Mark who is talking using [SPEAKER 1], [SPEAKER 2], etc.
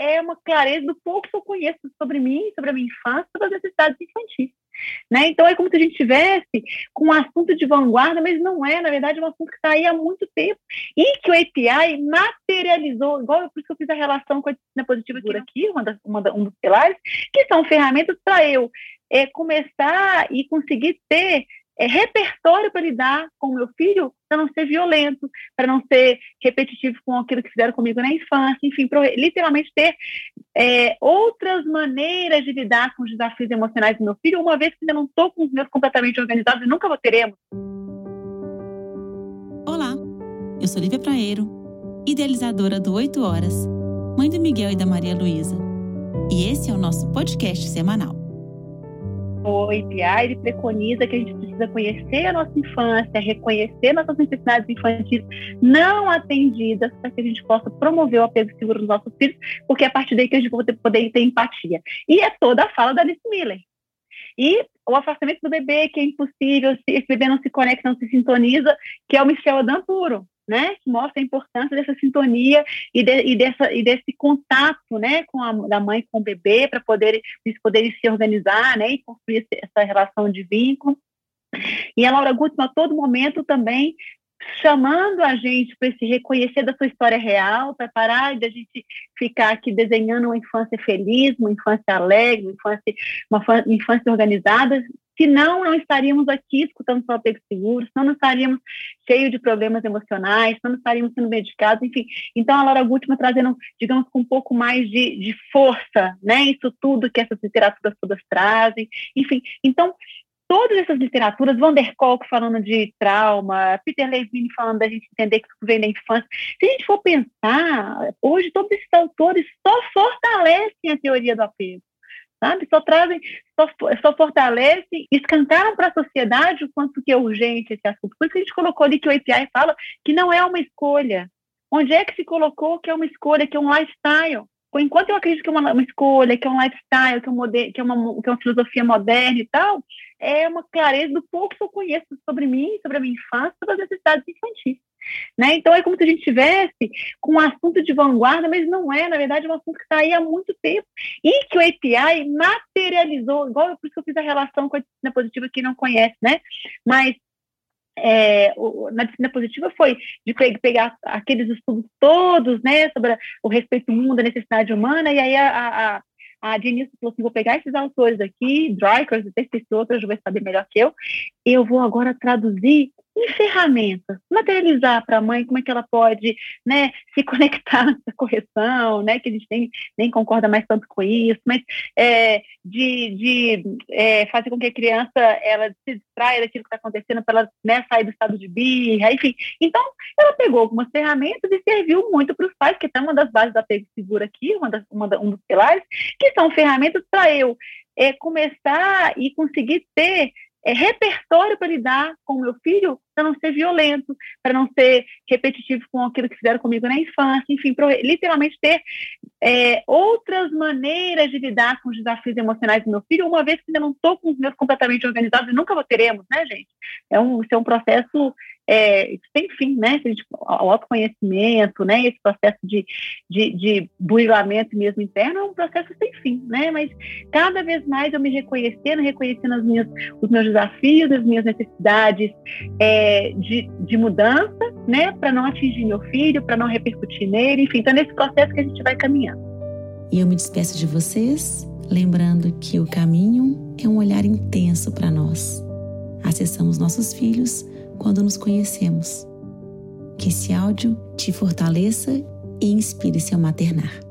[SPEAKER 1] é uma clareza do pouco que eu conheço sobre mim, sobre a minha infância, sobre as necessidades infantis. Né? Então é como se a gente tivesse com um assunto de vanguarda, mas não é, na verdade, um assunto que está aí há muito tempo e que o API materializou, igual por isso que eu fiz a relação com a disciplina positiva por aqui, uma uma da, um dos pilares, que são ferramentas para eu é, começar e conseguir ter é, repertório para lidar com o meu filho para não ser violento, para não ser repetitivo com aquilo que fizeram comigo na infância, enfim, para literalmente ter é, outras maneiras de lidar com os desafios emocionais do meu filho, uma vez que ainda não estou com os meus completamente organizados e nunca vou teremos.
[SPEAKER 2] Olá, eu sou Lívia Praeiro, idealizadora do 8 Horas, mãe do Miguel e da Maria Luísa. E esse é o nosso podcast semanal
[SPEAKER 1] o API ele preconiza que a gente precisa conhecer a nossa infância, reconhecer nossas necessidades infantis não atendidas para que a gente possa promover o apego seguro nos nossos filhos, porque é a partir daí que a gente vai poder ter empatia. E é toda a fala da Alice Miller. E o afastamento do bebê, que é impossível, se esse bebê não se conecta, não se sintoniza, que é o Michel Adam puro né, que mostra a importância dessa sintonia e, de, e, dessa, e desse contato, né, com a da mãe com o bebê para poder eles poderem se organizar, né, e construir essa relação de vínculo. E a Laura Gutmann, a todo momento também chamando a gente para se reconhecer da sua história real, para parar de a gente ficar aqui desenhando uma infância feliz, uma infância alegre, uma infância, uma infância organizada, senão não estaríamos aqui escutando só apego seguro, senão não estaríamos cheios de problemas emocionais, senão não estaríamos sendo medicados, enfim. Então, a Laura Gutmann trazendo, digamos, com um pouco mais de, de força, né, isso tudo que essas literaturas todas trazem, enfim. Então, todas essas literaturas, Van der Kolk falando de trauma, Peter Levine falando da gente entender que isso vem da infância. Se a gente for pensar, hoje todos esses autores só fortalecem a teoria do apego sabe? Só trazem, só, só fortalecem, escancaram para a sociedade o quanto que é urgente esse assunto. Por isso que a gente colocou ali que o API fala que não é uma escolha. Onde é que se colocou que é uma escolha, que é um lifestyle? Enquanto eu acredito que é uma, uma escolha, que é um lifestyle, que é, um modelo, que, é uma, que é uma filosofia moderna e tal, é uma clareza do pouco que eu conheço sobre mim, sobre a minha infância, sobre as necessidades infantis. Né? Então é como se a gente tivesse com um assunto de vanguarda, mas não é, na verdade, um assunto que está aí há muito tempo e que o API materializou, igual por isso que eu fiz a relação com a disciplina positiva que não conhece, né? Mas é, o, na disciplina positiva foi de pegar aqueles estudos todos, né, sobre o respeito ao mundo, a necessidade humana, e aí a, a a Denise falou assim: vou pegar esses autores aqui, Drykers, até esses outros, vai saber melhor que eu, eu vou agora traduzir em ferramentas, materializar para a mãe como é que ela pode né, se conectar nessa correção, né, que a gente nem, nem concorda mais tanto com isso, mas é, de, de é, fazer com que a criança ela se distraia daquilo que está acontecendo para ela né, sair do estado de birra, enfim. Então, ela pegou algumas ferramentas e serviu muito para os pais, que é uma das bases da apego seguro aqui, uma das, uma da, um dos pilares, que são ferramentas para eu é, começar e conseguir ter é, repertório para lidar com o meu filho para não ser violento, para não ser repetitivo com aquilo que fizeram comigo na infância, enfim, para literalmente ter é, outras maneiras de lidar com os desafios emocionais do meu filho, uma vez que ainda não estou com os meus completamente organizados e nunca teremos, né, gente? É um, isso é um processo é, sem fim, né? O autoconhecimento, né? Esse processo de, de, de burilamento mesmo interno é um processo sem fim, né? Mas cada vez mais eu me reconhecendo, reconhecendo as minhas, os meus desafios, as minhas necessidades é, de, de mudança, né? Para não atingir meu filho, para não repercutir nele, enfim. Então, é nesse processo que a gente vai caminhando.
[SPEAKER 2] E eu me despeço de vocês, lembrando que o caminho é um olhar intenso para nós. Acessamos nossos filhos quando nos conhecemos. Que esse áudio te fortaleça e inspire seu maternar.